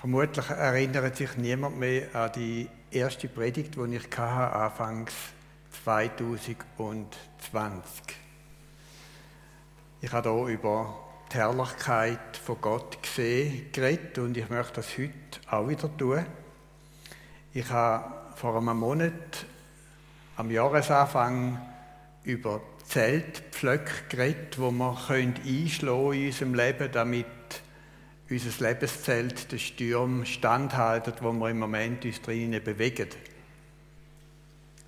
Vermutlich erinnert sich niemand mehr an die erste Predigt, die ich hatte, anfangs 2020. Ich habe hier über die Herrlichkeit von Gott gesehen, geredet und ich möchte das heute auch wieder tun. Ich habe vor einem Monat am Jahresanfang über Zeltpflöcke geredet, wo man einschlagen in unserem Leben, damit unser Lebenszelt den Sturm standhalten, wo wir im Moment uns drinnen bewegen.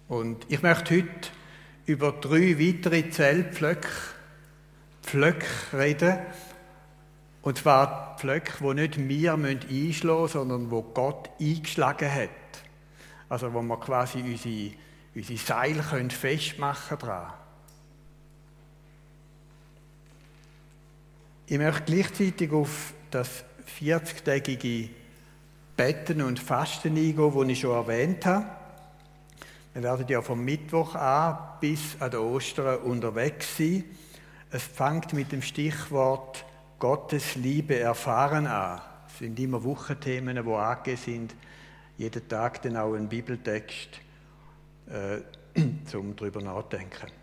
Und ich möchte heute über drei weitere Zeltpflöcke Pflöcke reden. Und zwar Pflöcke, die nicht wir einschlagen müssen, sondern wo Gott eingeschlagen hat. Also wo wir quasi unsere, unsere Seile festmachen können. Ich möchte gleichzeitig auf das 40-tägige Betten und Fasten eingehen, das ich schon erwähnt habe. Wir werden ja vom Mittwoch an bis an den Ostern unterwegs sein. Es fängt mit dem Stichwort Gottes Liebe erfahren an. Es sind immer Wochenthemen, die angegeben sind. Jeden Tag dann auch ein Bibeltext, äh, zum darüber nachdenken.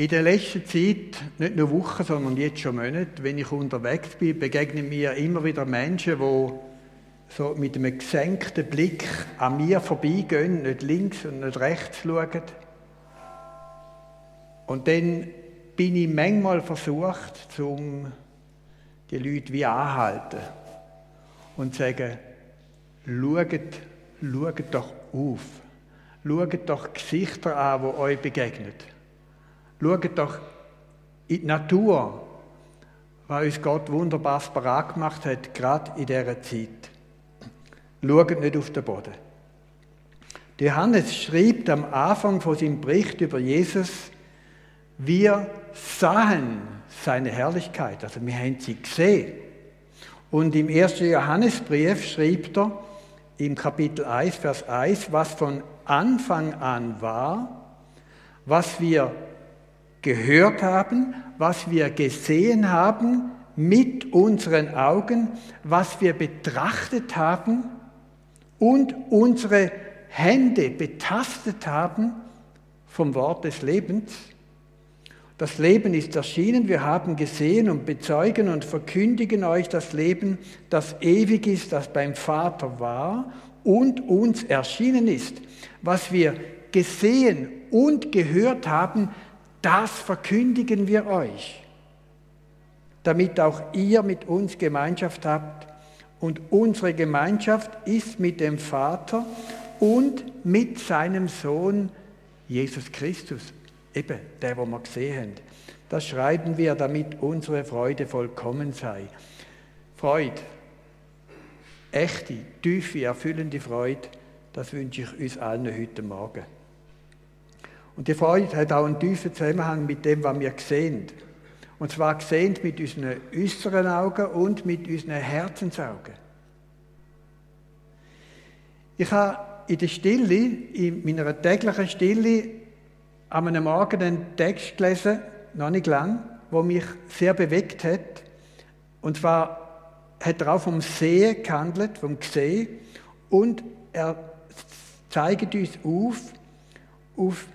In der letzten Zeit, nicht nur Wochen, sondern jetzt schon Monate, wenn ich unterwegs bin, begegnen mir immer wieder Menschen, die so mit einem gesenkten Blick an mir vorbeigehen, nicht links und nicht rechts schauen. Und dann bin ich manchmal versucht, um die Leute wie anhalten und zu sagen, schaut, schaut doch auf. Schaut doch Gesichter an, die euch begegnen. Schaut doch in die Natur, was uns Gott wunderbar parat gemacht hat, gerade in dieser Zeit. Schaut nicht auf den Boden. Johannes schreibt am Anfang von seinem Bericht über Jesus, wir sahen seine Herrlichkeit, also wir haben sie gesehen. Und im ersten Johannesbrief schreibt er im Kapitel 1, Vers 1, was von Anfang an war, was wir gehört haben, was wir gesehen haben mit unseren Augen, was wir betrachtet haben und unsere Hände betastet haben vom Wort des Lebens. Das Leben ist erschienen, wir haben gesehen und bezeugen und verkündigen euch das Leben, das ewig ist, das beim Vater war und uns erschienen ist. Was wir gesehen und gehört haben, das verkündigen wir euch, damit auch ihr mit uns Gemeinschaft habt. Und unsere Gemeinschaft ist mit dem Vater und mit seinem Sohn Jesus Christus, eben der, wo wir gesehen haben. Das schreiben wir, damit unsere Freude vollkommen sei. Freude, echte, tiefe, erfüllende Freude, das wünsche ich uns allen heute Morgen. Und die Freude hat auch einen tiefen Zusammenhang mit dem, was wir sehen. Und zwar sehen mit unseren äußeren Augen und mit unseren Herzensaugen. Ich habe in der Stille, in meiner täglichen Stille, an einem Morgen einen Text gelesen, noch nicht lang, der mich sehr bewegt hat. Und zwar hat er auch vom Sehen gehandelt, vom Gesehen. Und er zeigt uns auf, auf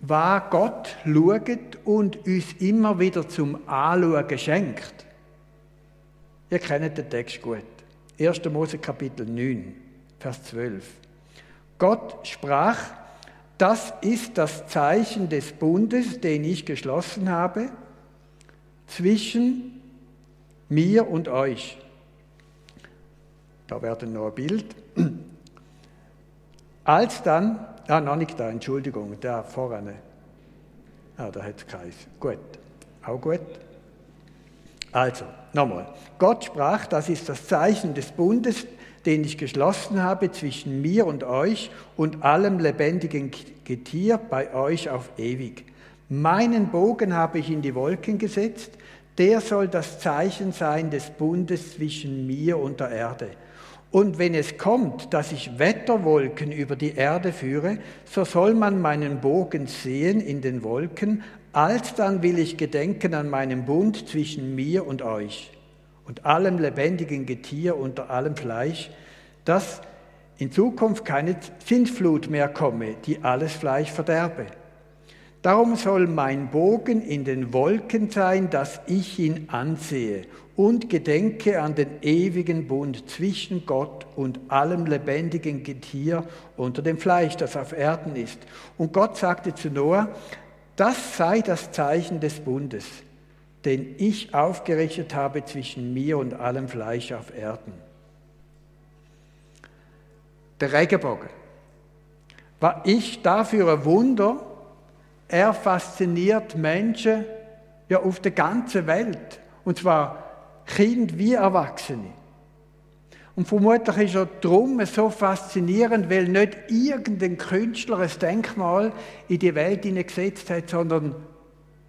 was Gott schaut und uns immer wieder zum Anschauen schenkt. Ihr kennt den Text gut. 1. Mose Kapitel 9, Vers 12. Gott sprach, das ist das Zeichen des Bundes, den ich geschlossen habe, zwischen mir und euch. Da werden noch ein Bild. Als dann Ah, noch nicht da, Entschuldigung, da vorne. Ah, da hat Kreis. Gut. Auch gut. Also, nochmal. Gott sprach, das ist das Zeichen des Bundes, den ich geschlossen habe zwischen mir und euch und allem lebendigen Getier bei euch auf ewig. Meinen Bogen habe ich in die Wolken gesetzt, der soll das Zeichen sein des Bundes zwischen mir und der Erde. Und wenn es kommt, dass ich Wetterwolken über die Erde führe, so soll man meinen Bogen sehen in den Wolken, alsdann will ich gedenken an meinen Bund zwischen mir und euch. und allem lebendigen Getier unter allem Fleisch, dass in Zukunft keine Sintflut mehr komme, die alles Fleisch verderbe. Darum soll mein Bogen in den Wolken sein, dass ich ihn ansehe und gedenke an den ewigen Bund zwischen Gott und allem lebendigen Getier unter dem Fleisch, das auf Erden ist. Und Gott sagte zu Noah, das sei das Zeichen des Bundes, den ich aufgerichtet habe zwischen mir und allem Fleisch auf Erden. Der Regenbogen. War ich dafür ein Wunder? Er fasziniert Menschen ja auf der ganzen Welt. Und zwar Kind wie Erwachsene. Und vermutlich ist er darum so faszinierend, weil nicht irgendein Künstler ein Denkmal in die Welt hineingesetzt hat, sondern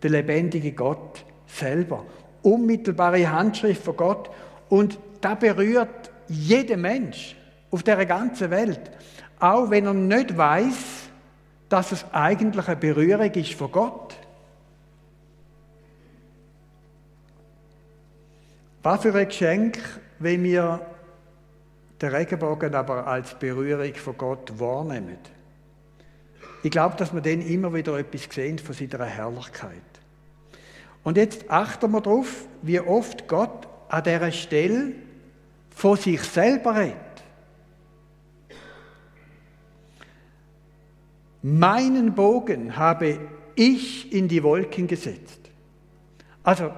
der lebendige Gott selber. Unmittelbare Handschrift von Gott. Und da berührt jeden Mensch auf der ganzen Welt. Auch wenn er nicht weiß, dass es eigentlich eine Berührung ist von Gott. Was für ein Geschenk, wenn wir den Regenbogen aber als Berührung von Gott wahrnehmen. Ich glaube, dass wir dann immer wieder etwas sehen von seiner Herrlichkeit. Und jetzt achten wir darauf, wie oft Gott an dieser Stelle von sich selber redet. Meinen Bogen habe ich in die Wolken gesetzt. Also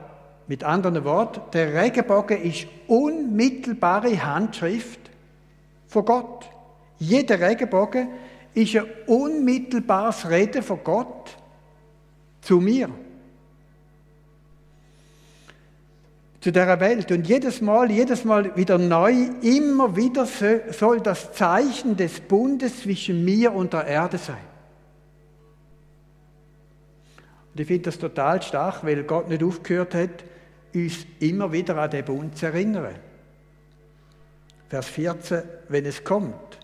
mit anderen Worten, der Regenbogen ist unmittelbare Handschrift von Gott. Jeder Regenbogen ist ein unmittelbares Reden von Gott zu mir. Zu dieser Welt. Und jedes Mal, jedes Mal wieder neu, immer wieder soll das Zeichen des Bundes zwischen mir und der Erde sein. Und ich finde das total stark, weil Gott nicht aufgehört hat, uns immer wieder an den Bund zu erinnern. Vers 14, wenn es kommt,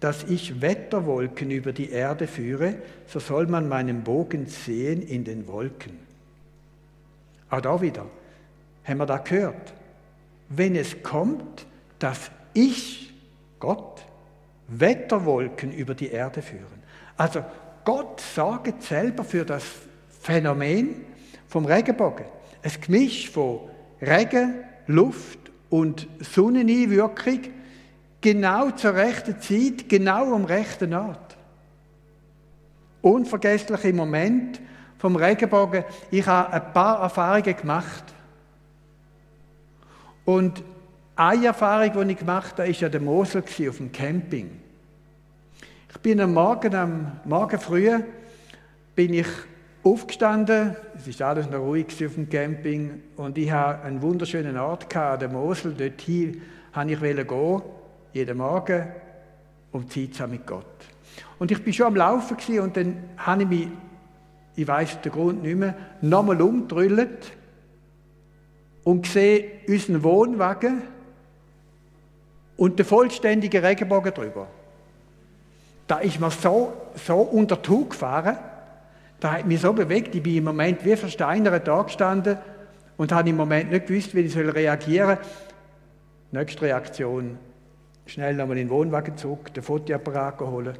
dass ich Wetterwolken über die Erde führe, so soll man meinen Bogen sehen in den Wolken. Auch da wieder, haben wir da gehört. Wenn es kommt, dass ich, Gott, Wetterwolken über die Erde führen. Also Gott sorgt selber für das Phänomen vom Regenbogen. Ein Gemisch von Regen, Luft und Sonneneinwirkung genau zur rechten Zeit, genau am rechten Ort. Unvergessliche Moment vom Regenbogen. Ich habe ein paar Erfahrungen gemacht. Und eine Erfahrung, die ich gemacht habe, war ja der Mosel auf dem Camping. Ich bin am Morgen, am Morgen früh, bin ich aufgestanden, es war alles noch ruhig auf dem Camping und ich hatte einen wunderschönen Ort an der Mosel. Dorthin wollte ich gehen, jeden Morgen, um Zeit zu haben mit Gott. Und ich war schon am Laufen und dann habe ich mich, ich weiß den Grund nicht mehr, nochmal umgedrüllt und sehe unseren Wohnwagen und den vollständigen Regenbogen drüber. Da ist mir so, so unter Haut gefahren, da hat mich so bewegt, ich bin im Moment wie versteinert da gestanden und habe im Moment nicht gewusst, wie ich reagieren soll. Nächste Reaktion, schnell nochmal in den Wohnwagen zurück, den Fotoapparat holen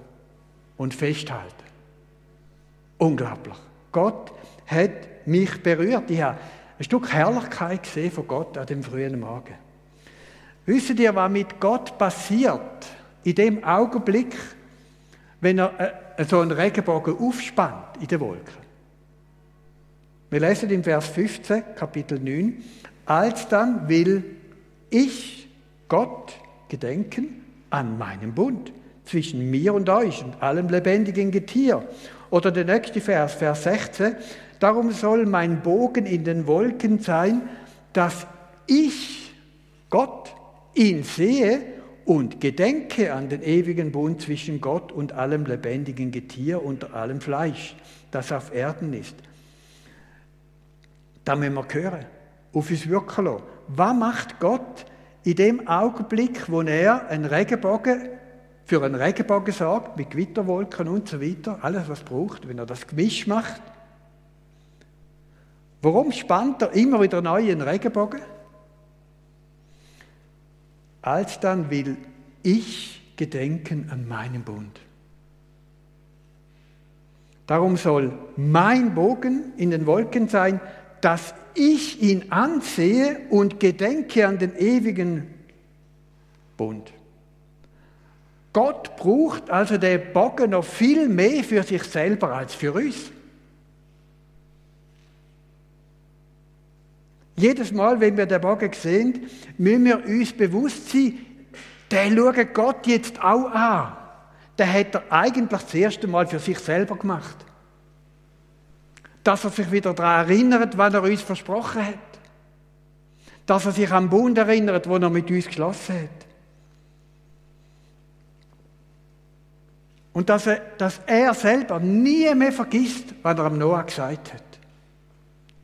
und festhalten. Unglaublich. Gott hat mich berührt. Ich habe ein Stück Herrlichkeit gesehen von Gott an dem frühen Morgen. Wisst ihr, was mit Gott passiert in dem Augenblick, wenn er äh, so einen Regenbogen aufspannt in den Wolken. Wir lesen im Vers 15, Kapitel 9, alsdann will ich Gott gedenken an meinem Bund zwischen mir und euch und allem lebendigen Getier. Oder der nächste Vers, Vers 16, darum soll mein Bogen in den Wolken sein, dass ich, Gott, ihn sehe und gedenke an den ewigen Bund zwischen Gott und allem lebendigen Getier und allem Fleisch, das auf Erden ist. Da müssen wir hören, auf uns wirken lassen. Was macht Gott in dem Augenblick, wo er einen Regenbogen für einen Regenbogen sorgt, mit Gewitterwolken und so weiter, alles was braucht, wenn er das Gemisch macht? Warum spannt er immer wieder neu einen Regenbogen? Alsdann will ich gedenken an meinen Bund. Darum soll mein Bogen in den Wolken sein, dass ich ihn ansehe und gedenke an den ewigen Bund. Gott braucht also den Bogen noch viel mehr für sich selber als für uns. Jedes Mal, wenn wir den Bogen sehen, müssen wir uns bewusst sein, der schaut Gott jetzt auch an. Der hat er eigentlich das erste Mal für sich selber gemacht. Dass er sich wieder daran erinnert, was er uns versprochen hat. Dass er sich am Bund erinnert, wo er mit uns geschlossen hat. Und dass er, dass er selber nie mehr vergisst, was er am Noah gesagt hat.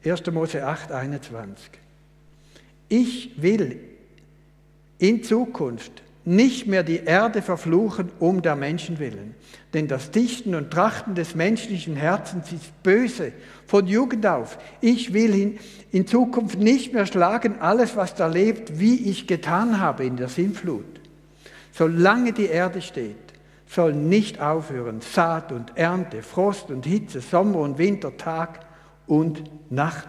1. Mose 8, 21. Ich will in Zukunft nicht mehr die Erde verfluchen um der Menschen willen. Denn das Dichten und Trachten des menschlichen Herzens ist böse, von Jugend auf. Ich will in, Zukunft nicht mehr schlagen alles, was da lebt, wie ich getan habe in der Sintflut. Solange die Erde steht, soll nicht aufhören. Saat und Ernte, Frost und Hitze, Sommer und Winter, Tag und Nacht.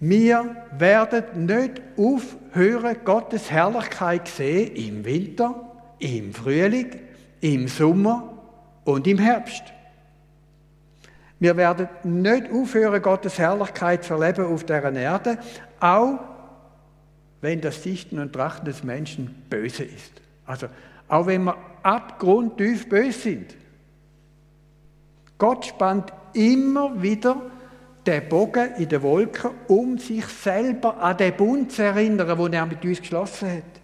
Wir werden nicht aufhören, Gottes Herrlichkeit sehen im Winter, im Frühling, im Sommer und im Herbst. Wir werden nicht aufhören, Gottes Herrlichkeit zu erleben auf dieser Erde, auch wenn das Sichten und Trachten des Menschen böse ist. Also auch wenn wir abgrundtief böse sind. Gott spannt immer wieder den Bogen in den Wolken, um sich selber an den Bund zu erinnern, den er mit uns geschlossen hat.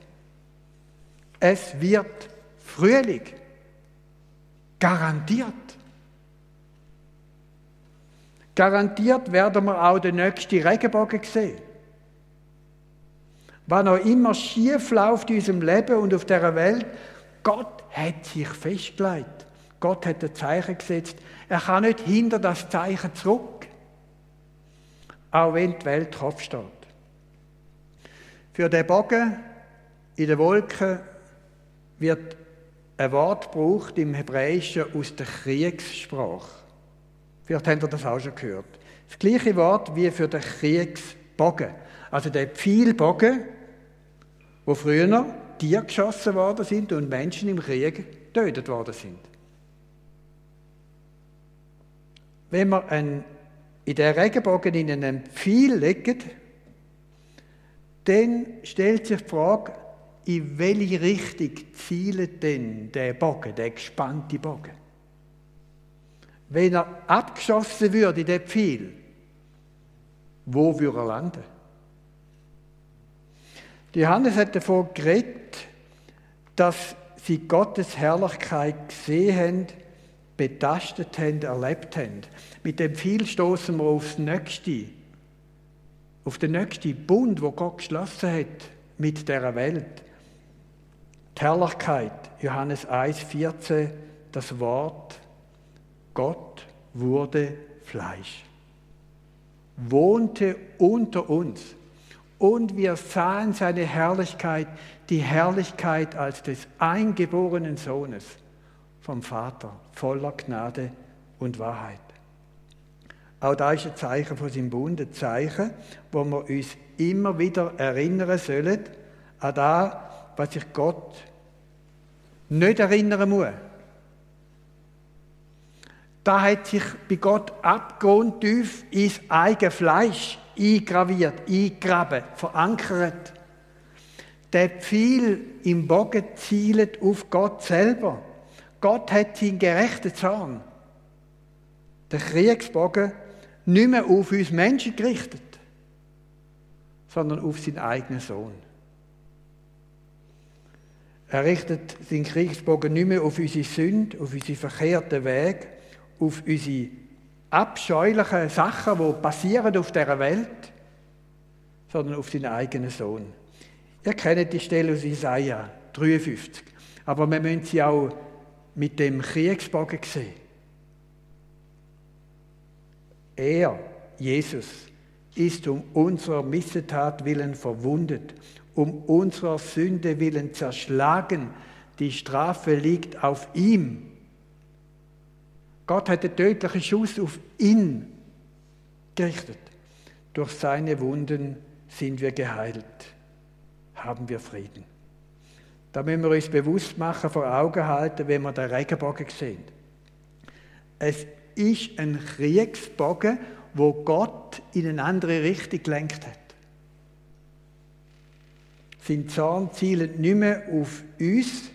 Es wird Frühling. Garantiert. Garantiert werden wir auch den nächsten Regenbogen sehen. Was noch immer schief läuft in unserem Leben und auf dieser Welt, Gott hat sich festgelegt. Gott hat ein Zeichen gesetzt. Er kann nicht hinter das Zeichen zurück. Auch wenn die Welt Kopf steht. Für den Bogen in den Wolken wird ein Wort gebraucht im Hebräischen aus der Kriegssprache. Vielleicht habt ihr das auch schon gehört. Das gleiche Wort wie für den Kriegsbogen. Also der Pfeilbogen, wo früher Tiere geschossen worden sind und Menschen im Krieg getötet worden sind. Wenn man einen, in der Regenbogen in einen Pfeil legt, dann stellt sich die Frage, in welche Richtung zielt denn der Bogen, der gespannte Bogen? Wenn er abgeschossen würde, der Pfeil, wo würde er landen? Johannes hat davon geredet, dass sie Gottes Herrlichkeit gesehen haben, betastet haben, erlebt haben. Mit dem Pfeil stoßen wir aufs Nächste, auf den nächsten Bund, wo Gott geschlossen hat mit der Welt. Die Herrlichkeit, Johannes 1,14, das Wort, Gott wurde Fleisch, wohnte unter uns und wir sahen seine Herrlichkeit, die Herrlichkeit als des eingeborenen Sohnes vom Vater, voller Gnade und Wahrheit. Auch da ist ein Zeichen von seinem Bund, ein Zeichen, wo wir uns immer wieder erinnern sollen an das, was sich Gott nicht erinnern muss. Da hat sich bei Gott abgrundtief ins eigene Fleisch eingraviert, eingraben, verankert. Der Pfeil im Bogen zielt auf Gott selber. Gott hat seinen gerechten Zorn, der Kriegsbogen, nicht mehr auf uns Menschen gerichtet, sondern auf seinen eigenen Sohn. Er richtet seinen Kriegsbogen nicht mehr auf unsere Sünde, auf unsere verkehrten Wege, auf unsere abscheulichen Sachen, die passieren auf dieser Welt, sondern auf seinen eigenen Sohn. Ihr kennt die Stelle aus Isaiah 53, aber wir müssen sie auch mit dem Kriegsbogen sehen. Er, Jesus, ist um unserer Missetat willen verwundet, um unserer Sünde willen zerschlagen. Die Strafe liegt auf ihm. Gott hat den tödlichen Schuss auf ihn gerichtet. Durch seine Wunden sind wir geheilt, haben wir Frieden. Da müssen wir uns bewusst machen, vor Augen halten, wenn wir den Regenbogen sehen. Es ist ein Kriegsbogen, wo Gott in eine andere Richtung gelenkt hat. Sein Zorn zielt nicht mehr auf uns.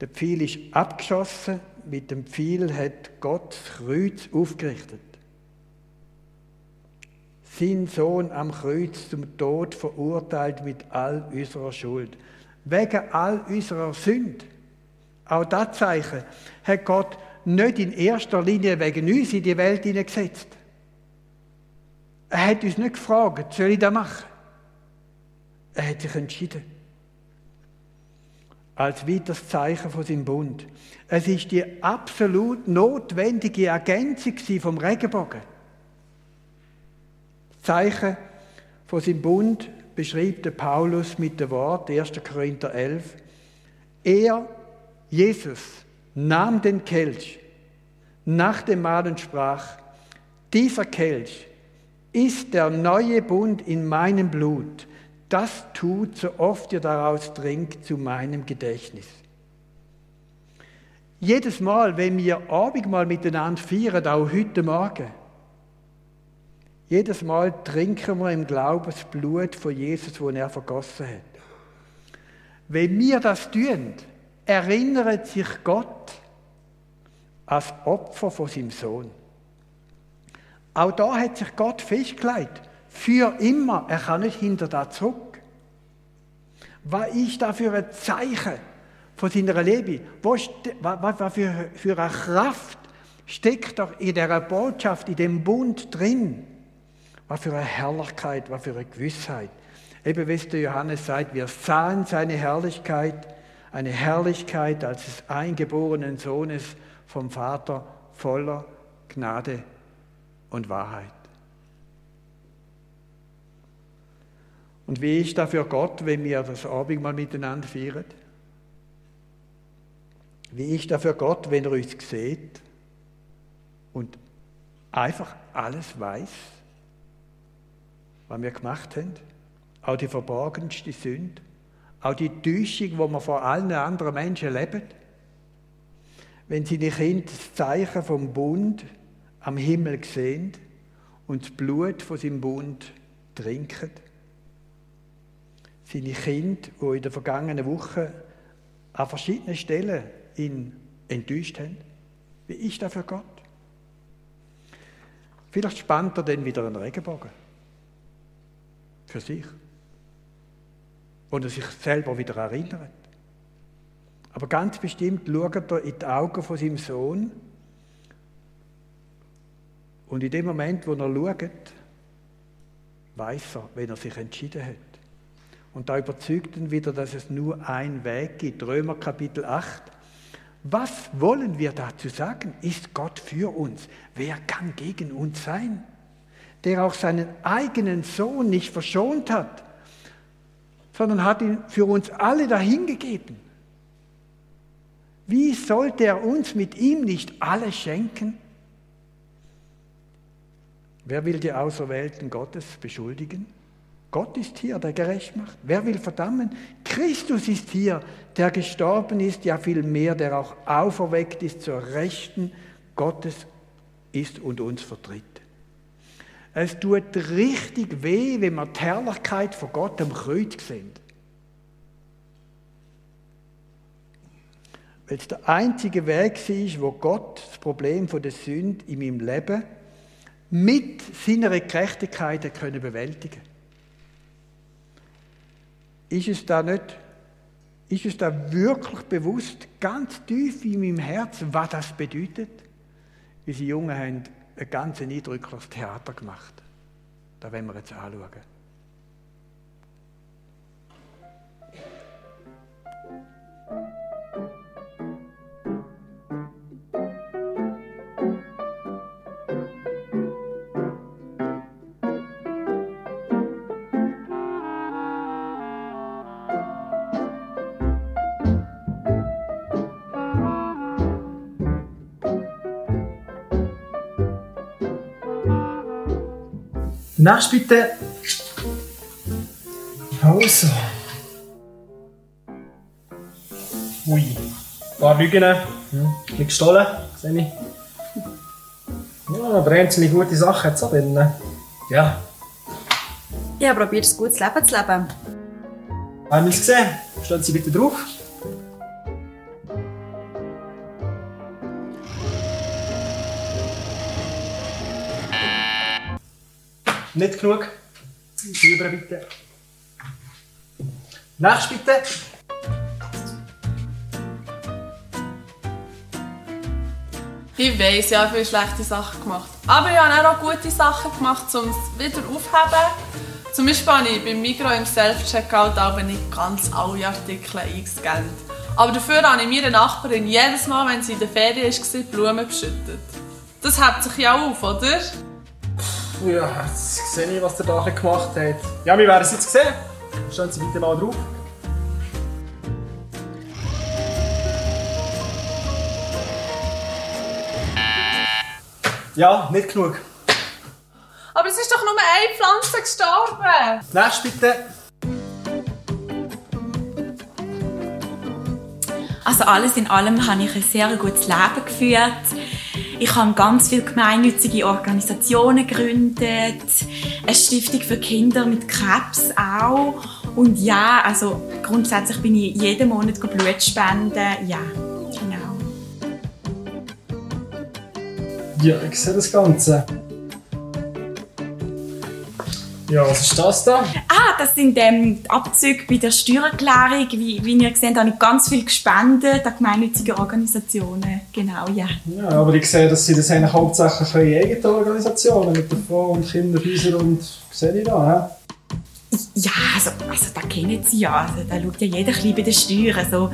Der Pfeil ist abgeschossen. Mit dem Pfeil hat Gott das Kreuz aufgerichtet. Sein Sohn am Kreuz zum Tod verurteilt mit all unserer Schuld. Wegen all unserer Sünde. Auch das Zeichen hat Gott nicht in erster Linie wegen uns in die Welt hineingesetzt. Er hat uns nicht gefragt, soll ich das machen? Er hat sich entschieden. Als weiteres Zeichen von seinem Bund. Es ist die absolut notwendige Ergänzung vom Regenbogen. Zeichen von seinem Bund beschreibt der Paulus mit dem Wort 1. Korinther 11. Er, Jesus, nahm den Kelch nach dem Mahl und sprach, dieser Kelch ist der neue Bund in meinem Blut. Das tut, so oft ihr daraus trinkt, zu meinem Gedächtnis. Jedes Mal, wenn wir Abendmahl miteinander feiern, auch heute Morgen, jedes Mal trinken wir im Glauben das Blut von Jesus, das er vergossen hat. Wenn wir das tun, erinnert sich Gott als Opfer von seinem Sohn. Auch da hat sich Gott festgelegt. Für immer. Er kann nicht hinter da zurück. Was ist da für ein Zeichen von seiner Liebe? Was, was für, für eine Kraft steckt doch in der Botschaft, in dem Bund drin? Was für eine Herrlichkeit, was für eine Gewissheit. Eben, wie es der Johannes sagt, wir sahen seine Herrlichkeit, eine Herrlichkeit als des eingeborenen Sohnes vom Vater voller Gnade und Wahrheit. Und wie ist da für Gott, wenn wir das Abendmahl miteinander feiern? Wie ist da für Gott, wenn er uns sieht und einfach alles weiß? Was wir gemacht haben, auch die verborgenste Sünde, auch die Täuschung, die wir vor allen anderen Menschen leben. Wenn seine Kinder das Zeichen vom Bund am Himmel sehen und das Blut von seinem Bund trinken. Seine Kinder, die in der vergangenen Woche an verschiedenen Stellen ihn enttäuscht haben. Wie ist das für Gott? Vielleicht spannt er dann wieder einen Regenbogen für sich. Und er sich selber wieder erinnert. Aber ganz bestimmt schaut er in die Augen von seinem Sohn. Und in dem Moment, wo er schaut, weiß er, wenn er sich entschieden hat. Und da überzeugt ihn wieder, dass es nur einen Weg gibt. Römer Kapitel 8. Was wollen wir dazu sagen? Ist Gott für uns? Wer kann gegen uns sein? Der auch seinen eigenen Sohn nicht verschont hat, sondern hat ihn für uns alle dahingegeben. Wie sollte er uns mit ihm nicht alles schenken? Wer will die Auserwählten Gottes beschuldigen? Gott ist hier, der gerecht macht. Wer will verdammen? Christus ist hier, der gestorben ist, ja vielmehr, der auch auferweckt ist zur Rechten Gottes ist und uns vertritt. Es tut richtig weh, wenn wir die Herrlichkeit von Gott am Kreuz sehen. Weil es der einzige Weg war, wo Gott das Problem der Sünde in meinem Leben mit seiner Gerechtigkeit können bewältigen Ist es da nicht, ist es da wirklich bewusst, ganz tief in meinem Herzen, was das bedeutet? Wie sie Jungen haben ein ganz eindrückliches Theater gemacht. Da werden wir jetzt anschauen. Nächst bitte. Also. Ui. Ein paar Lügen. Hm. Nicht gestohlen, sehe ich. Ja, aber einzelne gute Sachen hat es auch drin. Ja. Ich habe probiert, ein gutes Leben zu leben. Haben wir es gesehen? Stehen Sie bitte drauf. Nicht genug. Rüber bitte. Nächst bitte. Ich weiss, ich habe viele schlechte Sachen gemacht. Aber ich habe auch gute Sachen gemacht, um es wieder aufzuheben. Zum Beispiel habe ich beim Migro im Self-Checkout auch nicht ganz alle Artikel eingescannt. Aber dafür habe ich meiner Nachbarin jedes Mal, wenn sie in der Ferien war, Blumen beschüttet. Das hebt sich ja auf, oder? Ja, jetzt sehe ich, was der da gemacht hat. Ja, wir werden es jetzt sehen. Stehen Sie bitte mal drauf. Ja, nicht genug. Aber es ist doch nur eine Pflanze gestorben. Nächst bitte. Also alles in allem habe ich ein sehr gutes Leben geführt. Ich habe ganz viele gemeinnützige Organisationen gegründet, eine Stiftung für Kinder mit Krebs auch. Und ja, also grundsätzlich bin ich jeden Monat Blut spenden. Ja, genau. Ja, ich sehe das Ganze. Ja, was ist das da? Ah, das sind ähm, die Abzüge bei der Steuererklärung. Wie, wie ihr seht, habe ich ganz viel gespendet an gemeinnützige Organisationen. Genau, ja. Ja, aber ich sehe, dass Sie das eigentlich hauptsächlich für Ihre eigenen Organisationen mit den Frauen- und Kinderhäusern und... Sehe ich da, hä? Ja, also, also da kennen Sie ja. Also, da schaut ja jeder ein bei den Steuern, so,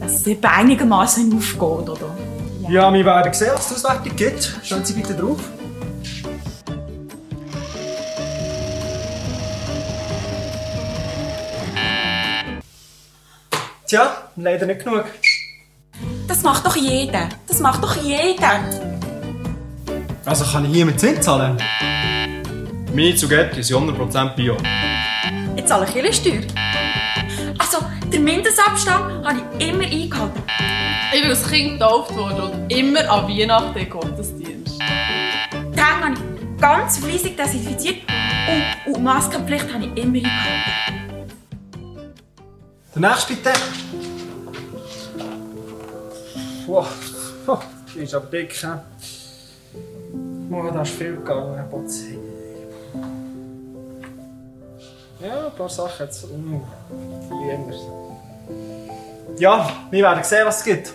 dass es etwa einigermaßen aufgeht, oder? Ja, wir werden sehen, was es Auswertung gibt. Schauen Sie bitte drauf. Tja, leider nicht genug. Das macht doch jeder. Das macht doch jeder. Also kann ich hier mit Zins zahlen? Meine Zugetti sind 100% Bio. Ich zahle Kirchensteuer. Also, den Mindestabstand habe ich immer eingehalten. Ich bin als Kind getauft worden und immer an Weihnachten in Gottesdienst. Die Hänge habe ich ganz fleissig desinfiziert und, und Maskenpflicht habe ich immer eingehalten. Der nächste bitte. Wow, oh, die ist aber dick. He? Oh, da ist viel gegangen. Potze. Ja, ein paar Sachen jetzt. Viel anders. Ja, wir werden sehen, was es gibt.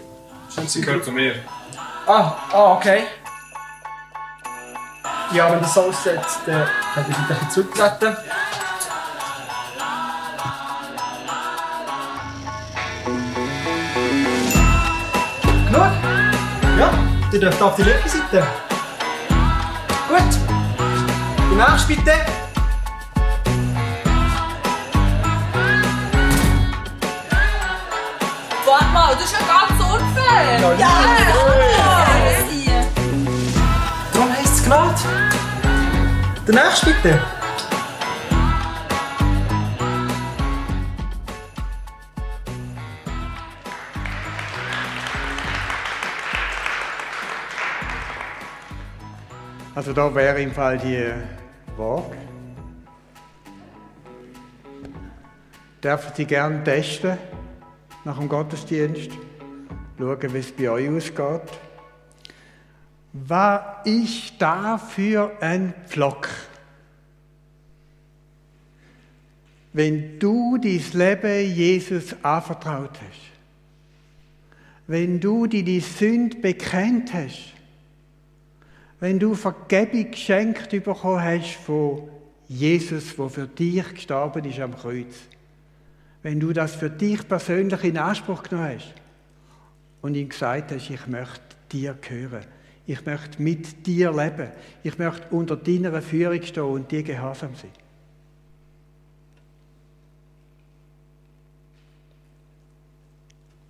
Schauen Sie Gehört zu mir. Ah, ah, okay. Ja, wenn das so aussieht, dann bitte ein bisschen zurücktreten. Genug? Ja, ihr dürft auf die linke Seite. Gut. Die nächste bitte. Warte mal, das ist ja ganz unfair. Ja, Ja, Darum heisst es Gnade. Der nächste bitte. Also da wäre im Fall die Waage. Dürfen Sie gerne testen nach dem Gottesdienst, schauen, wie es bei euch ausgeht. Was ist da für ein Pflock? Wenn du dein Leben Jesus anvertraut hast, wenn du deine Sünde bekennt hast, wenn du Vergebung geschenkt bekommen hast von Jesus, der für dich gestorben ist am Kreuz, wenn du das für dich persönlich in Anspruch genommen hast und ihm gesagt hast, ich möchte dir gehören, ich möchte mit dir leben, ich möchte unter deiner Führung stehen und dir gehorsam sein.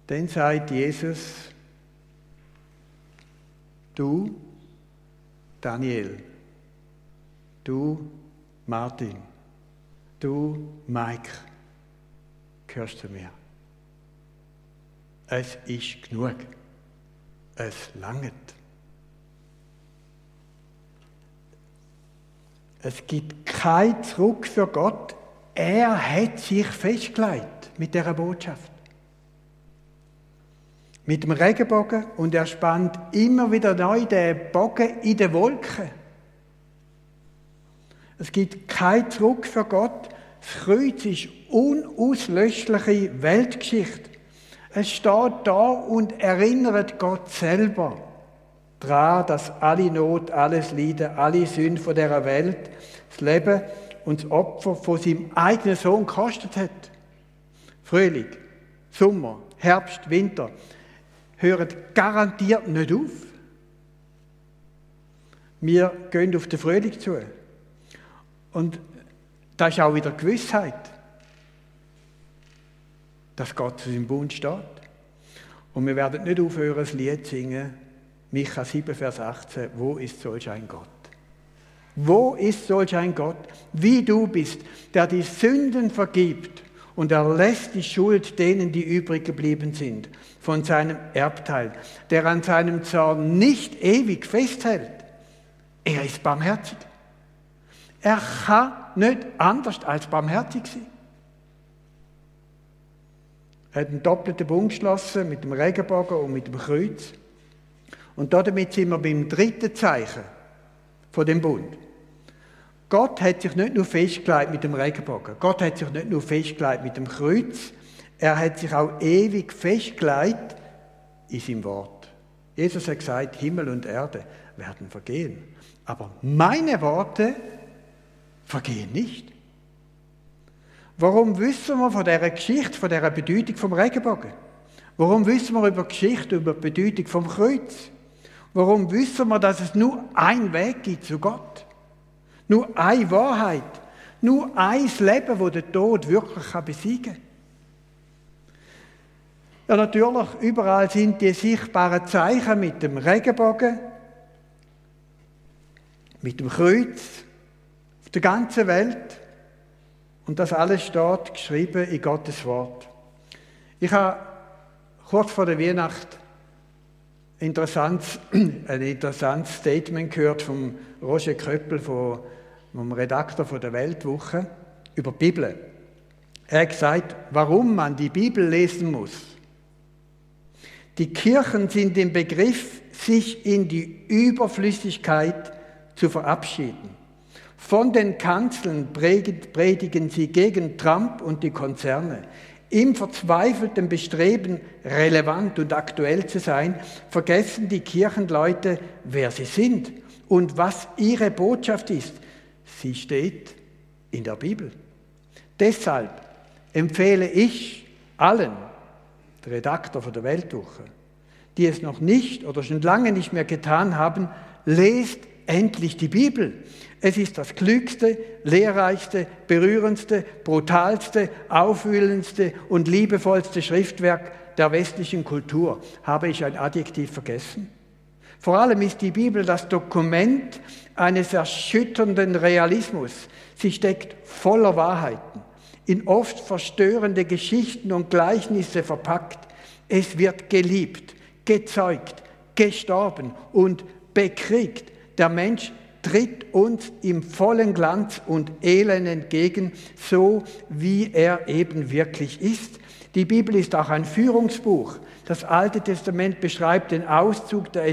Dann sagt Jesus, du, Daniel, du Martin, du, Mike, gehörst zu mir. Es ist genug. Es langt. Es gibt kein Zurück für Gott. Er hat sich festgelegt mit der Botschaft. Mit dem Regenbogen und er spannt immer wieder neu den Bogen in den Wolken. Es gibt kein Zurück für Gott. Das Kreuz ist unauslöschliche Weltgeschichte. Es steht da und erinnert Gott selber daran, dass alle Not, alles Leiden, alle Sünden von dieser Welt, das Leben und das Opfer von seinem eigenen Sohn gekostet hat. Frühling, Sommer, Herbst, Winter hören garantiert nicht auf. Wir gehen auf den Frühling zu. Und da ist auch wieder Gewissheit, dass Gott zu seinem Bund steht. Und wir werden nicht aufhören, das Lied zu singen, Micha 7, Vers 18, wo ist solch ein Gott? Wo ist solch ein Gott, wie du bist, der die Sünden vergibt und erlässt die Schuld denen, die übrig geblieben sind, von seinem Erbteil, der an seinem Zorn nicht ewig festhält. Er ist barmherzig. Er kann nicht anders als barmherzig sein. Er hat einen doppelten Bund geschlossen mit dem Regenbogen und mit dem Kreuz. Und damit sind wir beim dritten Zeichen von dem Bund. Gott hat sich nicht nur festgelegt mit dem Regenbogen. Gott hat sich nicht nur festgelegt mit dem Kreuz. Er hat sich auch ewig festgelegt in seinem Wort. Jesus hat gesagt, Himmel und Erde werden vergehen. Aber meine Worte vergehen nicht. Warum wissen wir von dieser Geschichte, von dieser Bedeutung vom Regenbogen? Warum wissen wir über Geschichte, über die Bedeutung vom Kreuz? Warum wissen wir, dass es nur einen Weg gibt zu Gott? Nur eine Wahrheit. Nur ein Leben, wo der Tod wirklich besiegen kann. Ja, natürlich, überall sind die sichtbaren Zeichen mit dem Regenbogen, mit dem Kreuz, auf der ganzen Welt. Und das alles steht geschrieben in Gottes Wort. Ich habe kurz vor der Weihnacht interessant, ein interessantes Statement gehört von Roger Köppel, vom, vom Redakteur von der Weltwoche, über die Bibel. Er hat gesagt, warum man die Bibel lesen muss. Die Kirchen sind im Begriff, sich in die Überflüssigkeit zu verabschieden. Von den Kanzeln predigen sie gegen Trump und die Konzerne. Im verzweifelten Bestreben, relevant und aktuell zu sein, vergessen die Kirchenleute, wer sie sind und was ihre Botschaft ist. Sie steht in der Bibel. Deshalb empfehle ich allen, der Redakteur von der Weltwoche, die es noch nicht oder schon lange nicht mehr getan haben, lest endlich die Bibel. Es ist das klügste, lehrreichste, berührendste, brutalste, aufwühlendste und liebevollste Schriftwerk der westlichen Kultur. Habe ich ein Adjektiv vergessen? Vor allem ist die Bibel das Dokument eines erschütternden Realismus. Sie steckt voller Wahrheiten, in oft verstörende Geschichten und Gleichnisse verpackt. Es wird geliebt, gezeugt, gestorben und bekriegt der Mensch tritt uns im vollen Glanz und Elend entgegen, so wie er eben wirklich ist. Die Bibel ist auch ein Führungsbuch. Das Alte Testament beschreibt den Auszug der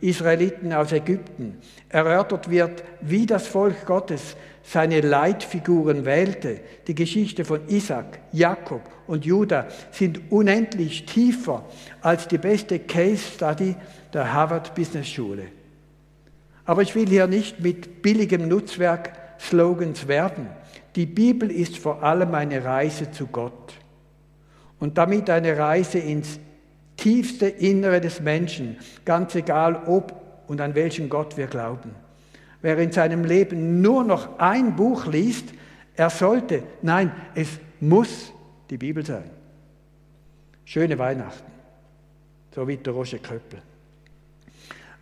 Israeliten aus Ägypten. Erörtert wird, wie das Volk Gottes seine Leitfiguren wählte. Die Geschichte von Isaac, Jakob und Judah sind unendlich tiefer als die beste Case Study der Harvard Business Schule. Aber ich will hier nicht mit billigem Nutzwerk Slogans werben. Die Bibel ist vor allem eine Reise zu Gott und damit eine Reise ins tiefste Innere des Menschen, ganz egal ob und an welchen Gott wir glauben. Wer in seinem Leben nur noch ein Buch liest, er sollte, nein, es muss die Bibel sein. Schöne Weihnachten. So wie der Roger Köppel.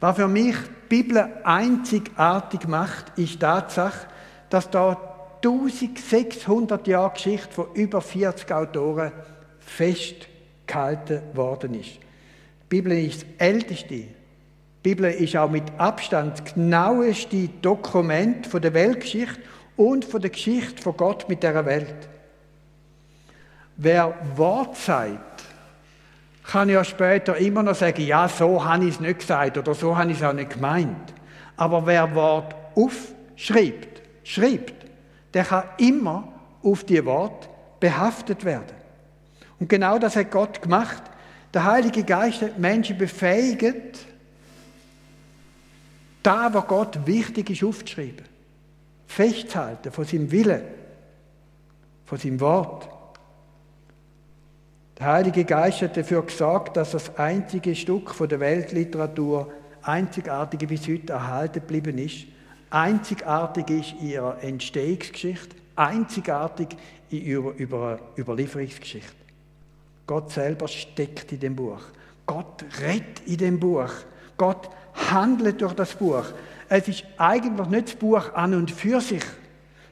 Was für mich die Bibel einzigartig macht, ist die Tatsache, dass da 1600 Jahre Geschichte von über 40 Autoren festgehalten worden ist. Die Bibel ist das älteste. Die Bibel ist auch mit Abstand das genaueste Dokument von der Weltgeschichte und von der Geschichte von Gott mit der Welt. Wer Wort sagt, kann ja später immer noch sagen, ja, so habe ich es nicht gesagt oder so habe ich es auch nicht gemeint. Aber wer Wort aufschreibt, schreibt, der kann immer auf die Wort behaftet werden. Und genau das hat Gott gemacht. Der Heilige Geist hat Menschen befähigt, da, wo Gott wichtig ist, aufzuschreiben. Festzuhalten von seinem Willen, von seinem Wort. Der Heilige Geist hat dafür gesorgt, dass das einzige Stück von der Weltliteratur einzigartig bis heute erhalten geblieben ist, einzigartig ist in ihrer Entstehungsgeschichte, einzigartig in ihrer Über Überlieferungsgeschichte. Gott selber steckt in dem Buch. Gott redet in dem Buch. Gott handelt durch das Buch. Es ist eigentlich nicht das Buch an und für sich,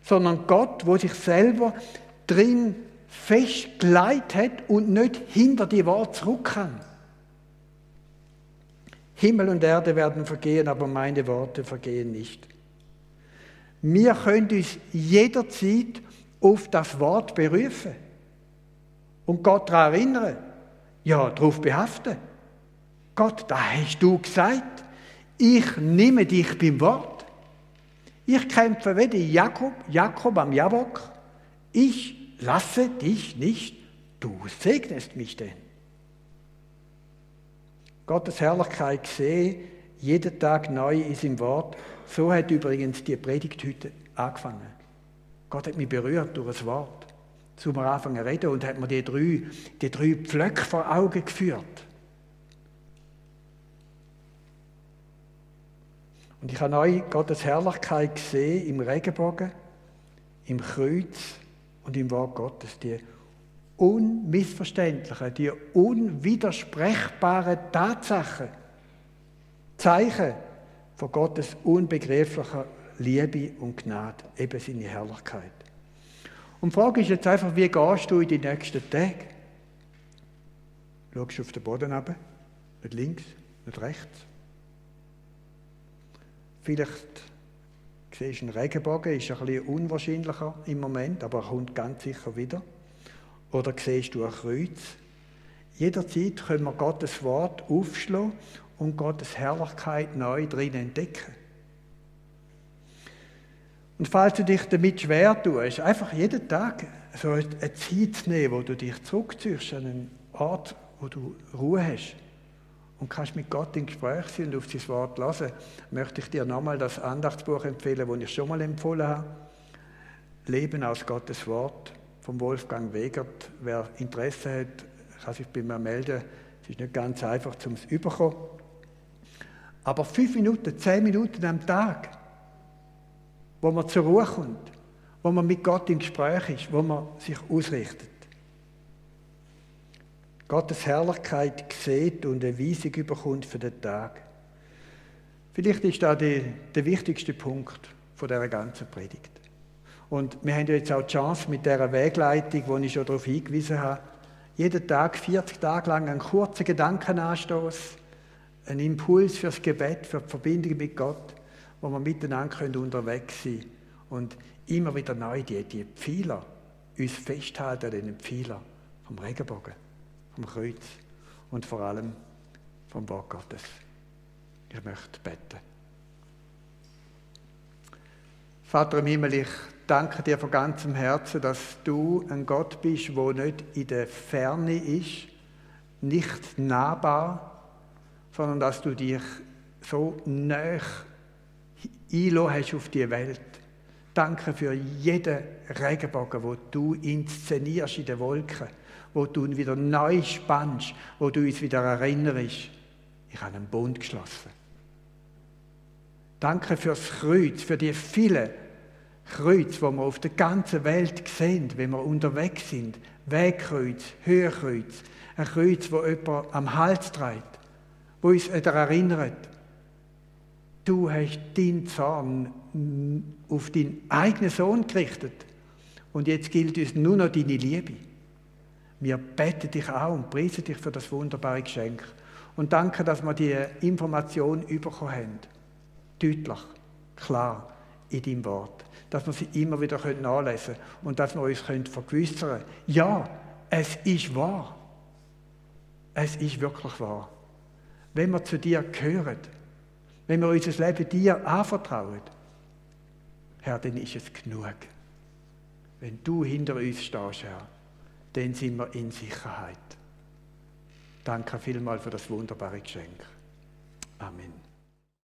sondern Gott, wo sich selber drin festgelegt hat und nicht hinter die Worte zurück kann. Himmel und Erde werden vergehen, aber meine Worte vergehen nicht. Wir können uns jederzeit auf das Wort berufen und Gott daran erinnern. Ja, darauf behaften. Gott, da hast du gesagt. Ich nehme dich beim Wort. Ich kämpfe wie Jakob, Jakob am Jabok. Ich lasse dich nicht, du segnest mich denn. Gottes Herrlichkeit sehe, jeden Tag neu ist im Wort. So hat übrigens die Predigt heute angefangen. Gott hat mich berührt durch das Wort. Zum Anfang reden und hat mir die drei, die drei Pflöcke vor Augen geführt. Und ich habe neu Gottes Herrlichkeit gesehen im Regenbogen, im Kreuz und im Wort Gottes. Die unmissverständlichen, die unwidersprechbaren Tatsachen, Zeichen von Gottes unbegreiflicher Liebe und Gnade, eben seine Herrlichkeit. Und die Frage ist jetzt einfach, wie gehst du in die nächsten Tage? Schaust du auf den Boden runter? Nicht links, nicht rechts? Vielleicht siehst einen Regenbogen, ist ein bisschen unwahrscheinlicher im Moment, aber er kommt ganz sicher wieder. Oder siehst du ein Kreuz? Jederzeit können wir Gottes Wort aufschlagen und Gottes Herrlichkeit neu drin entdecken. Und falls du dich damit schwer tust, einfach jeden Tag so eine Zeit nehmen, wo du dich zurückziehst an einen Ort, wo du Ruhe hast und kannst mit Gott in Gespräch sein und auf sein Wort hören, möchte ich dir nochmal das Andachtsbuch empfehlen, das ich schon mal empfohlen habe. Leben aus Gottes Wort von Wolfgang Wegert. Wer Interesse hat, kann sich bei mir melden. Es ist nicht ganz einfach, um es überkommen. Aber fünf Minuten, zehn Minuten am Tag, wo man zur Ruhe kommt, wo man mit Gott im Gespräch ist, wo man sich ausrichtet. Gottes Herrlichkeit sieht und eine Weisung überkommt für den Tag. Vielleicht ist das der, der wichtigste Punkt von dieser ganzen Predigt. Und wir haben jetzt auch die Chance mit dieser Wegleitung, wo ich schon darauf hingewiesen habe, jeden Tag, 40 Tage lang einen kurzen Gedankenanstoß, einen Impuls fürs Gebet, für die Verbindung mit Gott, wo wir miteinander unterwegs sein können und immer wieder neu die, die Pfeiler uns festhalten an den Pfeiler vom Regenbogen vom Kreuz und vor allem vom Wort Gottes. Ich möchte beten. Vater im Himmel, ich danke dir von ganzem Herzen, dass du ein Gott bist, wo nicht in der Ferne ist, nicht nahbar, sondern dass du dich so nah einlassen hast auf die Welt. Danke für jeden Regenbogen, wo du inszenierst in den Wolken wo du ihn wieder neu spannst, wo du uns wieder erinnerst, ich habe einen Bund geschlossen. Danke fürs Kreuz, für die vielen Kreuz, die wir auf der ganzen Welt sehen, wenn wir unterwegs sind. Wegkreuz, Höherkreuz, ein Kreuz, wo jemand am Hals trägt, wo uns daran erinnert, du hast deinen Zorn auf deinen eigenen Sohn gerichtet. Und jetzt gilt uns nur noch deine Liebe. Wir beten dich auch und preisen dich für das wunderbare Geschenk. Und danke, dass wir die Information bekommen haben. Deutlich, klar in deinem Wort. Dass wir sie immer wieder nachlesen können und dass wir uns vergewissern können. Ja, es ist wahr. Es ist wirklich wahr. Wenn wir zu dir gehören, wenn wir unser Leben dir anvertrauen, Herr, dann ist es genug. Wenn du hinter uns stehst, Herr, dann sind wir in Sicherheit. Danke vielmals für das wunderbare Geschenk. Amen.